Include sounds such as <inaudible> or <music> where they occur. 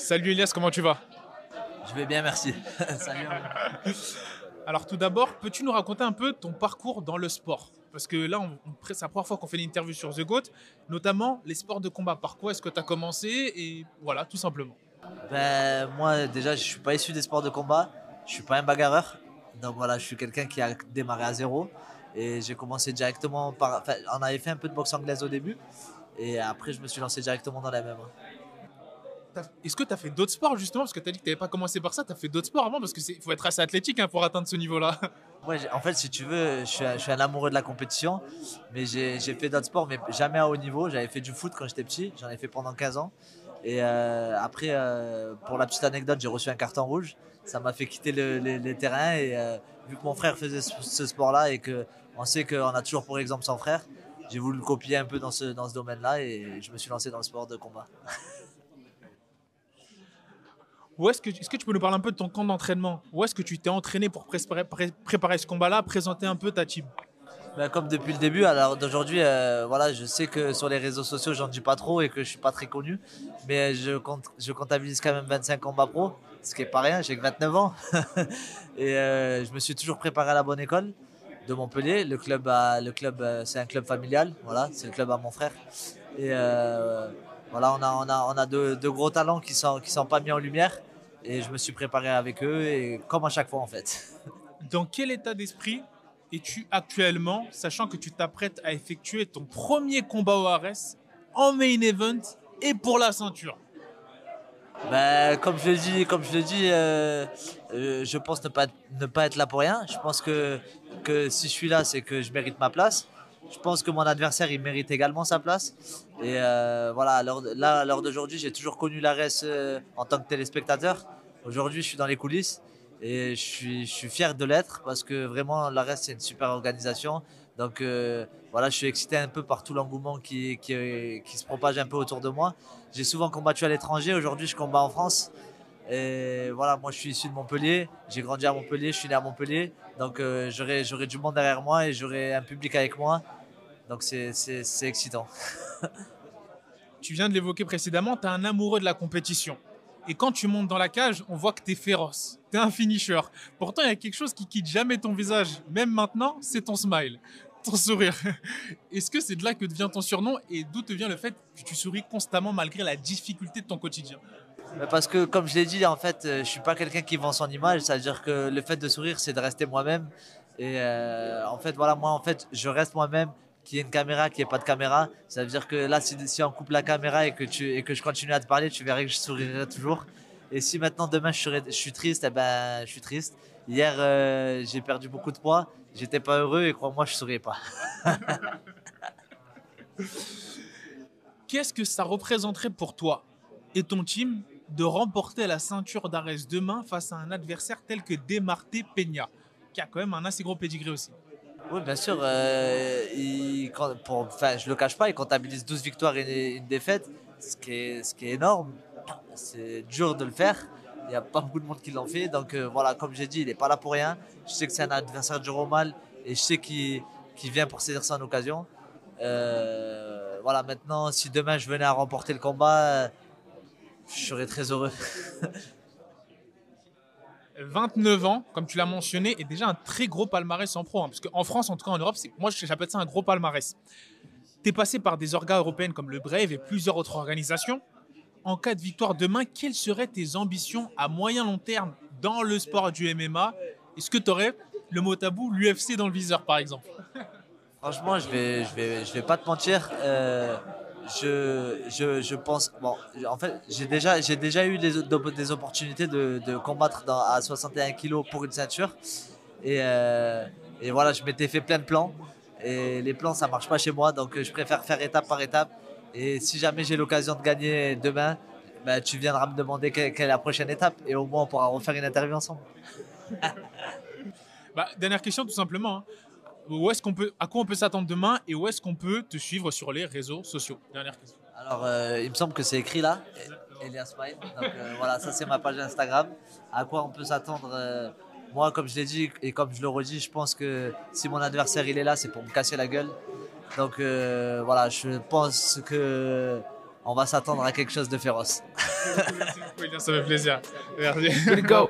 Salut Elias, comment tu vas? Je vais bien, merci. <laughs> Salut. Alors tout d'abord, peux-tu nous raconter un peu ton parcours dans le sport? Parce que là, on, c'est la première fois qu'on fait une interview sur The Goat, notamment les sports de combat. Par quoi est-ce que tu as commencé? Et voilà, tout simplement. Ben, moi, déjà, je suis pas issu des sports de combat. Je suis pas un bagarreur. Donc voilà, je suis quelqu'un qui a démarré à zéro. Et j'ai commencé directement par. Enfin, on avait fait un peu de boxe anglaise au début. Et après, je me suis lancé directement dans la même. Est-ce que tu as fait d'autres sports justement? Parce que tu as dit que tu n'avais pas commencé par ça, tu as fait d'autres sports avant Parce qu'il faut être assez athlétique hein, pour atteindre ce niveau-là. <laughs> En fait, si tu veux, je suis, un, amoureux de la compétition, mais j'ai fait d'autres sports, mais jamais à haut niveau. J'avais fait du foot quand j'étais petit, j'en ai fait pendant 15 ans. Et euh, après, euh, pour la petite anecdote, j'ai reçu un carton rouge. Ça m'a fait quitter le, les, terrains. Et euh, vu que mon frère faisait ce, sport-là et qu'on sait qu'on a toujours pour exemple son frère, j'ai voulu le copier un peu dans ce domaine-là et je me suis lancé dans le sport de combat. <laughs> Où est-ce que, est que tu peux nous parler un peu de ton camp d'entraînement? Où est-ce que tu t'es entraîné pour préparer, ce combat-là, présenter un peu ta team? Ben, comme depuis le début, alors d'aujourd'hui, euh, voilà, je sais que sur les réseaux sociaux, j'en dis pas trop et que je suis pas très connu, mais je, compte, je comptabilise quand même 25 combats pro, ce qui est pas rien, j'ai que 29 ans. <laughs> et euh, je me suis toujours préparé à la bonne école de Montpellier. Le club, le club, euh, c'est un club familial, voilà, c'est le club à mon frère. Voilà, on a, on a, on a deux, gros talents qui sont, qui sont pas mis en lumière et je me suis préparé avec eux, et comme à chaque fois en fait. <laughs> Dans quel état d'esprit es-tu actuellement, sachant que tu t'apprêtes à effectuer ton premier combat au RS en main event et pour la ceinture? Ben, comme je le dis, comme je le dis, euh, euh, je pense ne pas, ne pas être là pour rien. Je pense que, que si je suis là, c'est que je mérite ma place. Je pense que mon adversaire, il mérite également sa place. Et euh, voilà, là, à l'heure d'aujourd'hui, j'ai toujours connu l'ARS euh, en tant que téléspectateur. Aujourd'hui, je suis dans les coulisses et je suis, fier de l'être parce que vraiment, l'ARS, c'est une super organisation. Donc euh, voilà, je suis excité un peu par tout l'engouement qui, se propage un peu autour de moi. J'ai souvent combattu à l'étranger, aujourd'hui je combats en France. Et voilà, moi je suis issu de Montpellier, j'ai grandi à Montpellier, je suis né à Montpellier. Donc j'aurai du monde derrière moi et j'aurai un public avec moi. Donc c'est excitant. <laughs> tu viens de l'évoquer précédemment, tu es un amoureux de la compétition. Et quand tu montes dans la cage, on voit que tu es féroce. Tu es un finisher. Pourtant, il y a quelque chose qui quitte jamais ton visage. Même maintenant, c'est ton smile, ton sourire. <laughs> Est-ce que c'est de là que devient ton surnom et d'où te vient le fait que tu souris constamment malgré la difficulté de ton quotidien? Parce que comme je l'ai dit, en fait, euh, je suis pas quelqu'un qui vend son image. C'est-à-dire que le fait de sourire, c'est de rester moi-même. Et euh, en fait, voilà, moi, en fait, je reste moi-même qu'il y ait une caméra, qu'il n'y ait pas de caméra. Ça veut dire que là, si, on coupe la caméra et que, tu, et que je continue à te parler, tu verrais que je sourirai toujours. Et si maintenant, demain, je, serais, je suis triste, eh ben, je suis triste. Hier, euh, j'ai perdu beaucoup de poids, j'étais pas heureux et crois-moi, je souriais pas. <laughs> Qu'est-ce que ça représenterait pour toi et ton team de remporter la ceinture d'Arès demain face à un adversaire tel que Demarté Peña, qui a quand même un assez gros pedigree aussi? Oui, bien sûr. Euh, il, pour, enfin, je le cache pas, il comptabilise 12 victoires et une, défaite, ce qui, est, ce qui est énorme. C'est dur de le faire. Il n'y a pas beaucoup de monde qui l'en fait. Donc euh, voilà, comme j'ai dit, il n'est pas là pour rien. Je sais que c'est un adversaire du Romal et je sais qu'il vient pour saisir son occasion. Euh, voilà, maintenant, si demain je venais à remporter le combat, je serais très heureux. <laughs> 29 ans, comme tu l'as mentionné, et déjà un très gros palmarès en pro. Hein, parce qu'en France, en tout cas en Europe, moi j'appelle ça un gros palmarès. Tu es passé par des organes européennes comme le Brave et plusieurs autres organisations. En cas de victoire demain, quelles seraient tes ambitions à moyen long terme dans le sport du MMA Est-ce que tu aurais le mot tabou, l'UFC dans le viseur par exemple? Franchement, je vais, je vais, je vais pas te mentir. Euh, je, je, je, pense. Bon, en fait, j'ai déjà, déjà eu des, des opportunités de, de combattre dans, à 61 kg pour une ceinture. Et, euh, et voilà, je m'étais fait plein de plans. Et les plans, ça marche pas chez moi. Donc, je préfère faire étape par étape. Et si jamais j'ai l'occasion de gagner demain, ben, tu viendras me demander quelle, est la prochaine étape. Et au moins, on pourra refaire une interview ensemble. <laughs> bah, dernière question, tout simplement. Hein où est-ce qu'on peut, à quoi on peut s'attendre demain et où est-ce qu'on peut te suivre sur les réseaux sociaux? Dernière question. Alors, euh, il me semble que c'est écrit là, Elias Pine. Donc euh, voilà, ça c'est ma page Instagram. À quoi on peut s'attendre euh, Moi, comme je l'ai dit et comme je le redis, je pense que si mon adversaire il est là, c'est pour me casser la gueule. Donc voilà, je pense que on va s'attendre à quelque chose de féroce. Merci beaucoup, Elias, ça fait plaisir. <laughs> Merci. Go.